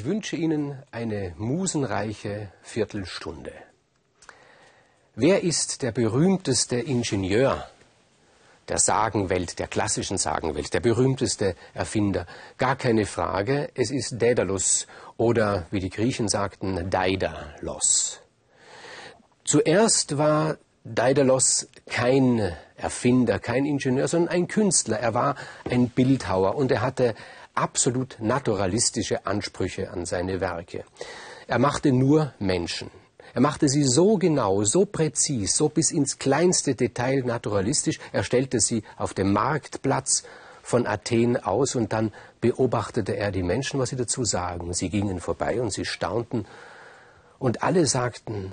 Ich wünsche Ihnen eine musenreiche Viertelstunde. Wer ist der berühmteste Ingenieur der Sagenwelt, der klassischen Sagenwelt, der berühmteste Erfinder? Gar keine Frage, es ist Daedalus oder, wie die Griechen sagten, Daidalos. Zuerst war Daedalus kein Erfinder, kein Ingenieur, sondern ein Künstler. Er war ein Bildhauer und er hatte absolut naturalistische Ansprüche an seine Werke. Er machte nur Menschen. Er machte sie so genau, so präzis, so bis ins kleinste Detail naturalistisch. Er stellte sie auf dem Marktplatz von Athen aus und dann beobachtete er die Menschen, was sie dazu sagen. Sie gingen vorbei und sie staunten und alle sagten,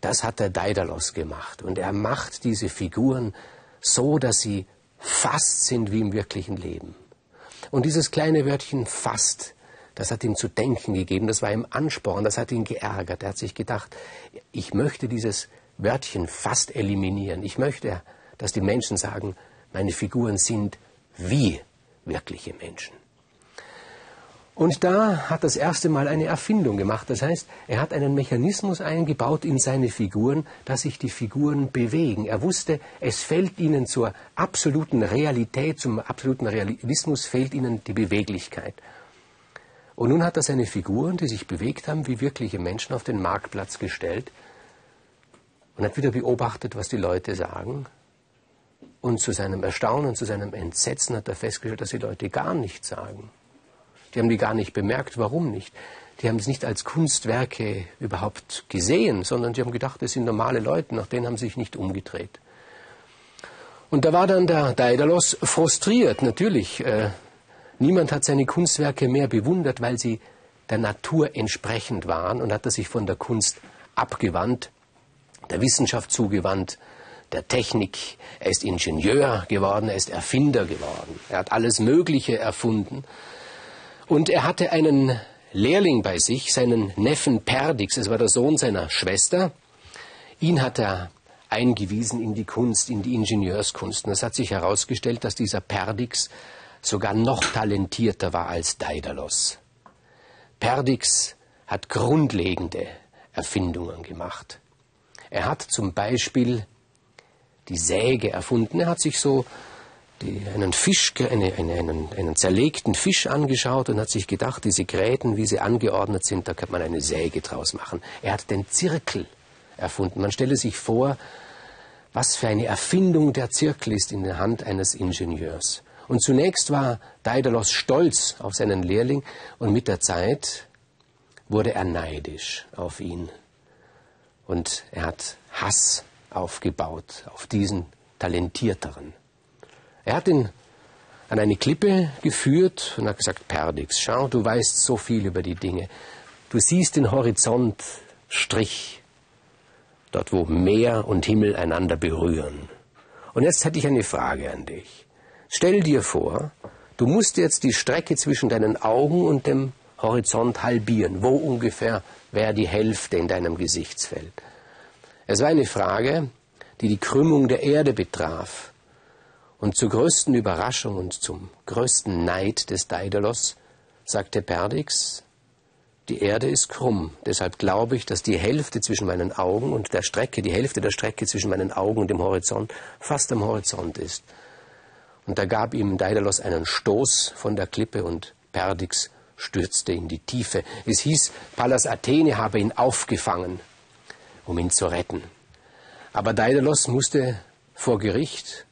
das hat der Daedalus gemacht und er macht diese Figuren so, dass sie fast sind wie im wirklichen Leben. Und dieses kleine Wörtchen fast, das hat ihm zu denken gegeben, das war ihm Ansporn, das hat ihn geärgert. Er hat sich gedacht, ich möchte dieses Wörtchen fast eliminieren. Ich möchte, dass die Menschen sagen, meine Figuren sind wie wirkliche Menschen. Und da hat das erste Mal eine Erfindung gemacht. Das heißt, er hat einen Mechanismus eingebaut in seine Figuren, dass sich die Figuren bewegen. Er wusste, es fällt ihnen zur absoluten Realität, zum absoluten Realismus fehlt ihnen die Beweglichkeit. Und nun hat er seine Figuren, die sich bewegt haben, wie wirkliche Menschen auf den Marktplatz gestellt und hat wieder beobachtet, was die Leute sagen. Und zu seinem Erstaunen, zu seinem Entsetzen hat er festgestellt, dass die Leute gar nichts sagen. Die haben die gar nicht bemerkt. Warum nicht? Die haben es nicht als Kunstwerke überhaupt gesehen, sondern sie haben gedacht, das sind normale Leute, nach denen haben sie sich nicht umgedreht. Und da war dann der Daedalus frustriert, natürlich. Äh, niemand hat seine Kunstwerke mehr bewundert, weil sie der Natur entsprechend waren und hat er sich von der Kunst abgewandt, der Wissenschaft zugewandt, der Technik. Er ist Ingenieur geworden, er ist Erfinder geworden. Er hat alles Mögliche erfunden. Und er hatte einen Lehrling bei sich, seinen Neffen Perdix, es war der Sohn seiner Schwester. Ihn hat er eingewiesen in die Kunst, in die Ingenieurskunst. Und es hat sich herausgestellt, dass dieser Perdix sogar noch talentierter war als Daedalus. Perdix hat grundlegende Erfindungen gemacht. Er hat zum Beispiel die Säge erfunden. Er hat sich so die, einen Fisch, eine, eine, einen, einen zerlegten Fisch angeschaut und hat sich gedacht, diese Gräten, wie sie angeordnet sind, da kann man eine Säge draus machen. Er hat den Zirkel erfunden. Man stelle sich vor, was für eine Erfindung der Zirkel ist in der Hand eines Ingenieurs. Und zunächst war Daedalus stolz auf seinen Lehrling und mit der Zeit wurde er neidisch auf ihn. Und er hat Hass aufgebaut auf diesen Talentierteren. Er hat ihn an eine Klippe geführt und hat gesagt, Perdix, schau, du weißt so viel über die Dinge. Du siehst den Horizontstrich, dort wo Meer und Himmel einander berühren. Und jetzt hätte ich eine Frage an dich. Stell dir vor, du musst jetzt die Strecke zwischen deinen Augen und dem Horizont halbieren. Wo ungefähr wäre die Hälfte in deinem Gesichtsfeld? Es war eine Frage, die die Krümmung der Erde betraf. Und zur größten Überraschung und zum größten Neid des Daedalus sagte Perdix, die Erde ist krumm, deshalb glaube ich, dass die Hälfte zwischen meinen Augen und der Strecke, die Hälfte der Strecke zwischen meinen Augen und dem Horizont fast am Horizont ist. Und da gab ihm Daedalus einen Stoß von der Klippe und Perdix stürzte in die Tiefe. Es hieß, Pallas Athene habe ihn aufgefangen, um ihn zu retten. Aber Daedalus musste vor Gericht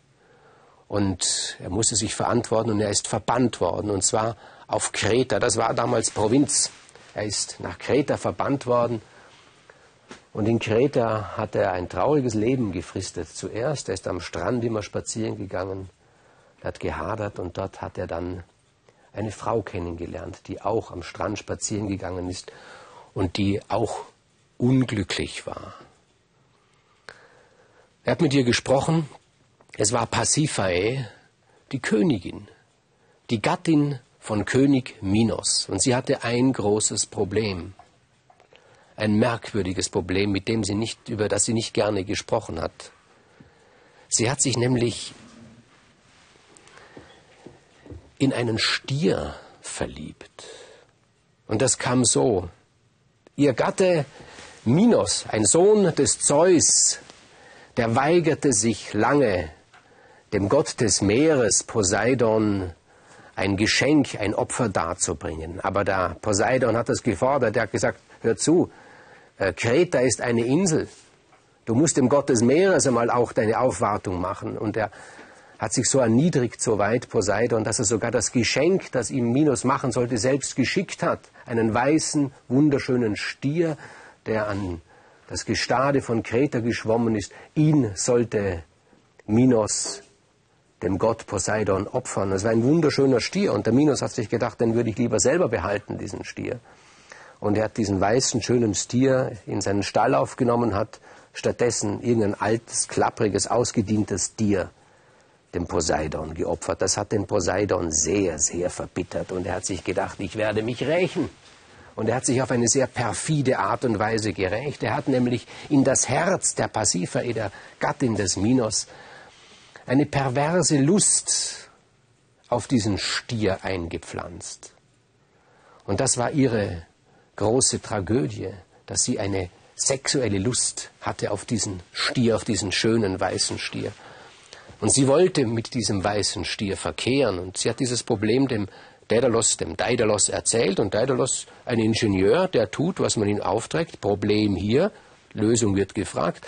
und er musste sich verantworten und er ist verbannt worden, und zwar auf Kreta. Das war damals Provinz. Er ist nach Kreta verbannt worden. Und in Kreta hat er ein trauriges Leben gefristet. Zuerst, er ist am Strand immer spazieren gegangen, er hat gehadert und dort hat er dann eine Frau kennengelernt, die auch am Strand spazieren gegangen ist und die auch unglücklich war. Er hat mit ihr gesprochen es war Pasiphae, die Königin, die Gattin von König Minos. Und sie hatte ein großes Problem. Ein merkwürdiges Problem, mit dem sie nicht, über das sie nicht gerne gesprochen hat. Sie hat sich nämlich in einen Stier verliebt. Und das kam so. Ihr Gatte Minos, ein Sohn des Zeus, der weigerte sich lange, dem Gott des Meeres Poseidon ein Geschenk, ein Opfer darzubringen. Aber der Poseidon hat das gefordert. Er hat gesagt, hör zu, äh, Kreta ist eine Insel. Du musst dem Gott des Meeres einmal auch deine Aufwartung machen. Und er hat sich so erniedrigt, so weit Poseidon, dass er sogar das Geschenk, das ihm Minos machen sollte, selbst geschickt hat. Einen weißen, wunderschönen Stier, der an das Gestade von Kreta geschwommen ist. Ihn sollte Minos dem Gott Poseidon opfern. Das war ein wunderschöner Stier und der Minos hat sich gedacht, den würde ich lieber selber behalten, diesen Stier. Und er hat diesen weißen, schönen Stier in seinen Stall aufgenommen, hat stattdessen irgendein altes, klappriges, ausgedientes Tier dem Poseidon geopfert. Das hat den Poseidon sehr, sehr verbittert und er hat sich gedacht, ich werde mich rächen. Und er hat sich auf eine sehr perfide Art und Weise gerecht. Er hat nämlich in das Herz der Pasiphae, der Gattin des Minos, eine perverse Lust auf diesen Stier eingepflanzt. Und das war ihre große Tragödie, dass sie eine sexuelle Lust hatte auf diesen Stier, auf diesen schönen weißen Stier. Und sie wollte mit diesem weißen Stier verkehren. Und sie hat dieses Problem dem Daedalus, dem Daedalus erzählt. Und Daedalus, ein Ingenieur, der tut, was man ihm aufträgt. Problem hier, Lösung wird gefragt.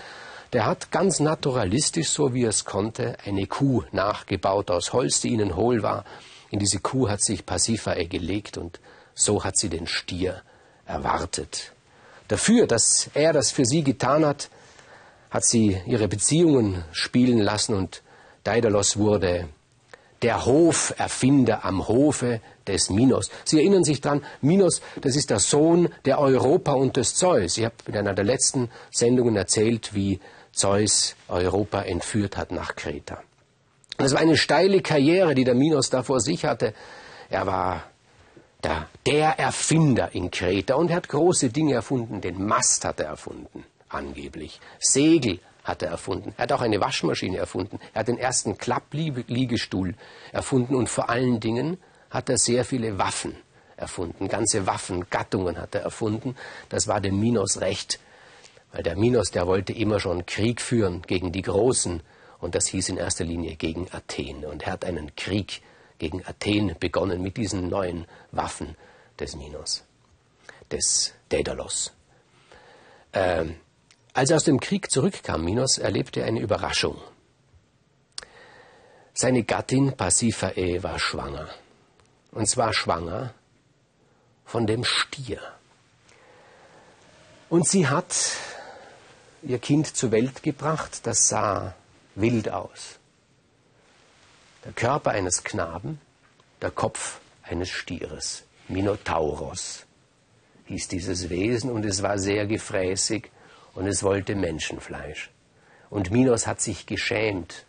Der hat ganz naturalistisch, so wie er es konnte, eine Kuh nachgebaut aus Holz, die ihnen hohl war. In diese Kuh hat sich Pasiphae gelegt und so hat sie den Stier erwartet. Dafür, dass er das für sie getan hat, hat sie ihre Beziehungen spielen lassen und Daedalus wurde der Hoferfinder am Hofe des Minos. Sie erinnern sich dran, Minos, das ist der Sohn der Europa und des Zeus. Ich habe in einer der letzten Sendungen erzählt, wie Zeus Europa entführt hat nach Kreta. Das war eine steile Karriere, die der Minos da vor sich hatte. Er war der, der Erfinder in Kreta und er hat große Dinge erfunden. Den Mast hat er erfunden, angeblich. Segel hat er erfunden. Er hat auch eine Waschmaschine erfunden. Er hat den ersten Klappliegestuhl erfunden und vor allen Dingen hat er sehr viele Waffen erfunden. Ganze Waffengattungen hat er erfunden. Das war dem Minos recht weil der Minos, der wollte immer schon Krieg führen gegen die Großen. Und das hieß in erster Linie gegen Athen. Und er hat einen Krieg gegen Athen begonnen mit diesen neuen Waffen des Minos, des Daedalus. Ähm, als er aus dem Krieg zurückkam, Minos, erlebte er eine Überraschung. Seine Gattin Pasiphae war schwanger. Und zwar schwanger von dem Stier. Und sie hat ihr Kind zur Welt gebracht, das sah wild aus. Der Körper eines Knaben, der Kopf eines Stieres, Minotauros hieß dieses Wesen und es war sehr gefräßig und es wollte Menschenfleisch. Und Minos hat sich geschämt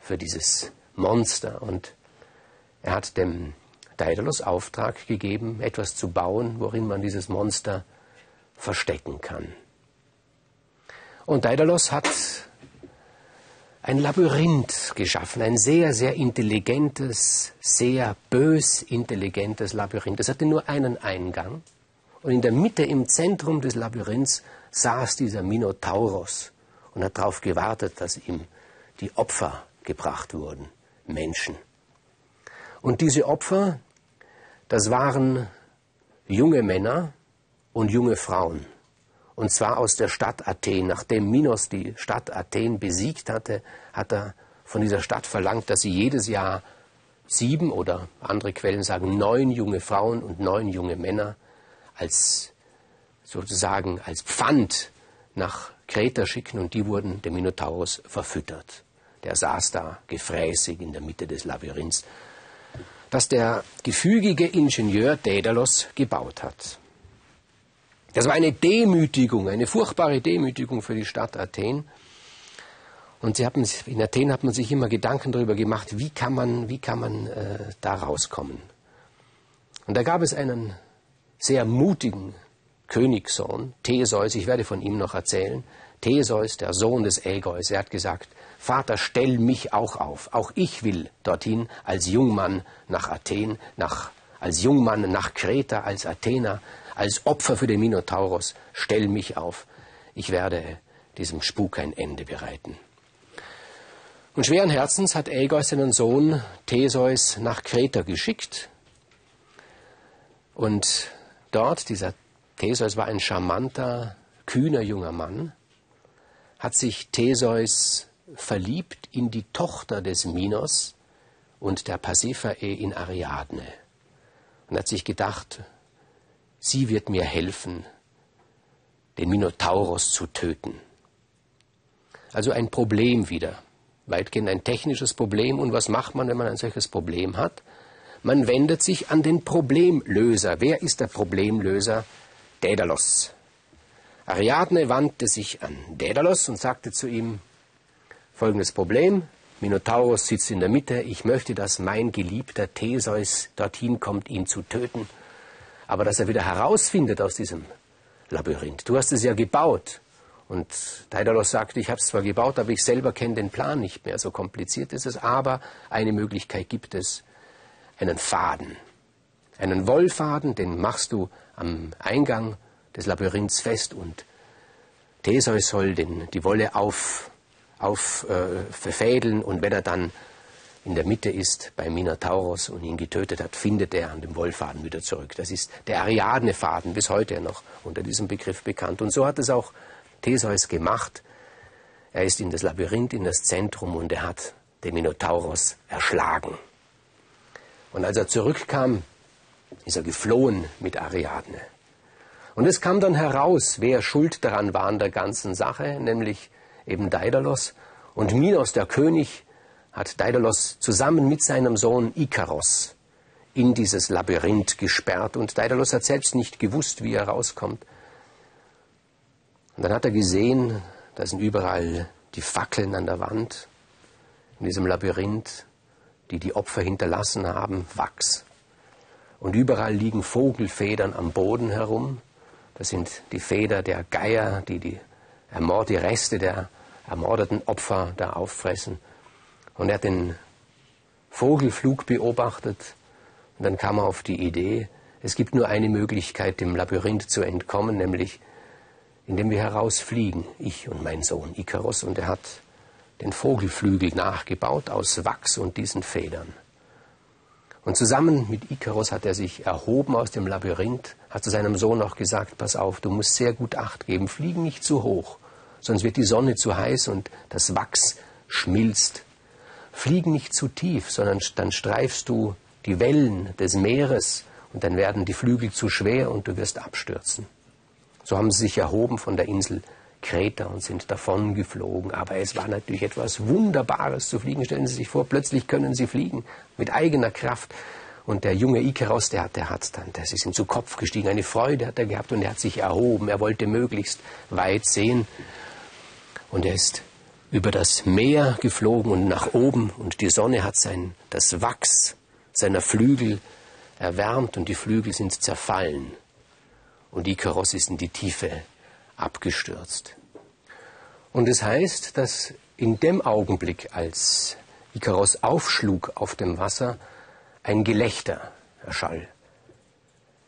für dieses Monster und er hat dem Daedalus Auftrag gegeben, etwas zu bauen, worin man dieses Monster verstecken kann. Und Daedalus hat ein Labyrinth geschaffen, ein sehr, sehr intelligentes, sehr bös intelligentes Labyrinth. Es hatte nur einen Eingang. Und in der Mitte, im Zentrum des Labyrinths, saß dieser Minotauros und hat darauf gewartet, dass ihm die Opfer gebracht wurden, Menschen. Und diese Opfer, das waren junge Männer und junge Frauen und zwar aus der Stadt Athen. Nachdem Minos die Stadt Athen besiegt hatte, hat er von dieser Stadt verlangt, dass sie jedes Jahr sieben oder andere Quellen sagen neun junge Frauen und neun junge Männer als sozusagen als Pfand nach Kreta schicken und die wurden dem Minotaurus verfüttert. Der saß da gefräßig in der Mitte des Labyrinths, das der gefügige Ingenieur Daedalus gebaut hat. Das war eine Demütigung, eine furchtbare Demütigung für die Stadt Athen. Und sie haben, in Athen hat man sich immer Gedanken darüber gemacht, wie kann man, wie kann man äh, da rauskommen. Und da gab es einen sehr mutigen Königssohn, Theseus, ich werde von ihm noch erzählen. Theseus, der Sohn des Ägeus, er hat gesagt, Vater, stell mich auch auf. Auch ich will dorthin als Jungmann nach Athen, nach als Jungmann nach Kreta, als Athener, als Opfer für den Minotauros, stell mich auf. Ich werde diesem Spuk ein Ende bereiten. Und schweren Herzens hat Aegeus seinen Sohn Theseus nach Kreta geschickt. Und dort, dieser Theseus war ein charmanter, kühner junger Mann, hat sich Theseus verliebt in die Tochter des Minos und der Pasiphae in Ariadne. Und hat sich gedacht, sie wird mir helfen, den Minotauros zu töten. Also ein Problem wieder, weitgehend ein technisches Problem. Und was macht man, wenn man ein solches Problem hat? Man wendet sich an den Problemlöser. Wer ist der Problemlöser? Daedalus. Ariadne wandte sich an Daedalus und sagte zu ihm, folgendes Problem, Minotauros sitzt in der Mitte, ich möchte, dass mein geliebter Theseus dorthin kommt, ihn zu töten, aber dass er wieder herausfindet aus diesem Labyrinth. Du hast es ja gebaut. Und Daedalus sagte, ich habe es zwar gebaut, aber ich selber kenne den Plan nicht mehr. So kompliziert ist es, aber eine Möglichkeit gibt es, einen Faden. Einen Wollfaden, den machst du am Eingang des Labyrinths fest und Theseus soll den, die Wolle auf, auf äh, und wenn er dann in der Mitte ist bei Minotauros und ihn getötet hat, findet er an dem Wollfaden wieder zurück. Das ist der Ariadne-Faden, bis heute noch unter diesem Begriff bekannt. Und so hat es auch Theseus gemacht. Er ist in das Labyrinth, in das Zentrum und er hat den Minotauros erschlagen. Und als er zurückkam, ist er geflohen mit Ariadne. Und es kam dann heraus, wer schuld daran war an der ganzen Sache, nämlich eben Daedalus. Und Minos, der König, hat Daedalus zusammen mit seinem Sohn Ikaros in dieses Labyrinth gesperrt. Und Daedalus hat selbst nicht gewusst, wie er rauskommt. Und dann hat er gesehen, da sind überall die Fackeln an der Wand in diesem Labyrinth, die die Opfer hinterlassen haben, Wachs. Und überall liegen Vogelfedern am Boden herum. Das sind die Feder der Geier, die die, die Reste der ermordeten Opfer da auffressen. Und er hat den Vogelflug beobachtet und dann kam er auf die Idee, es gibt nur eine Möglichkeit, dem Labyrinth zu entkommen, nämlich indem wir herausfliegen, ich und mein Sohn Ikarus. Und er hat den Vogelflügel nachgebaut aus Wachs und diesen Federn. Und zusammen mit Ikarus hat er sich erhoben aus dem Labyrinth, hat zu seinem Sohn auch gesagt, pass auf, du musst sehr gut Acht geben, flieg nicht zu hoch, sonst wird die Sonne zu heiß und das Wachs schmilzt. Flieg nicht zu tief, sondern dann streifst du die Wellen des Meeres und dann werden die Flügel zu schwer und du wirst abstürzen. So haben sie sich erhoben von der Insel Kreta und sind davon geflogen. Aber es war natürlich etwas Wunderbares zu fliegen. Stellen Sie sich vor, plötzlich können sie fliegen mit eigener Kraft. Und der junge Ikeros, der, der hat dann, das ist ihm zu Kopf gestiegen, eine Freude hat er gehabt und er hat sich erhoben. Er wollte möglichst weit sehen. Und er ist über das Meer geflogen und nach oben und die Sonne hat sein, das Wachs seiner Flügel erwärmt und die Flügel sind zerfallen. Und Ikaros ist in die Tiefe abgestürzt. Und es heißt, dass in dem Augenblick, als Ikaros aufschlug auf dem Wasser, ein Gelächter erschall.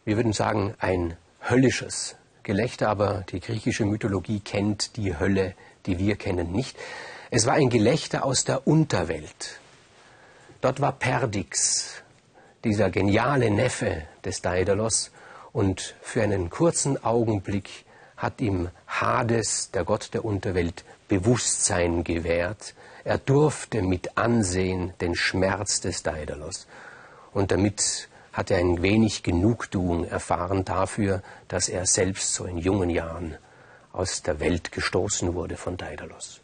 Wir würden sagen, ein höllisches Gelächter, aber die griechische Mythologie kennt die Hölle, die wir kennen, nicht. Es war ein Gelächter aus der Unterwelt. Dort war Perdix, dieser geniale Neffe des Daedalus, und für einen kurzen Augenblick hat ihm Hades, der Gott der Unterwelt, Bewusstsein gewährt. Er durfte mit ansehen den Schmerz des Daedalus. Und damit hat er ein wenig Genugtuung erfahren dafür, dass er selbst so in jungen Jahren aus der Welt gestoßen wurde von Daedalus.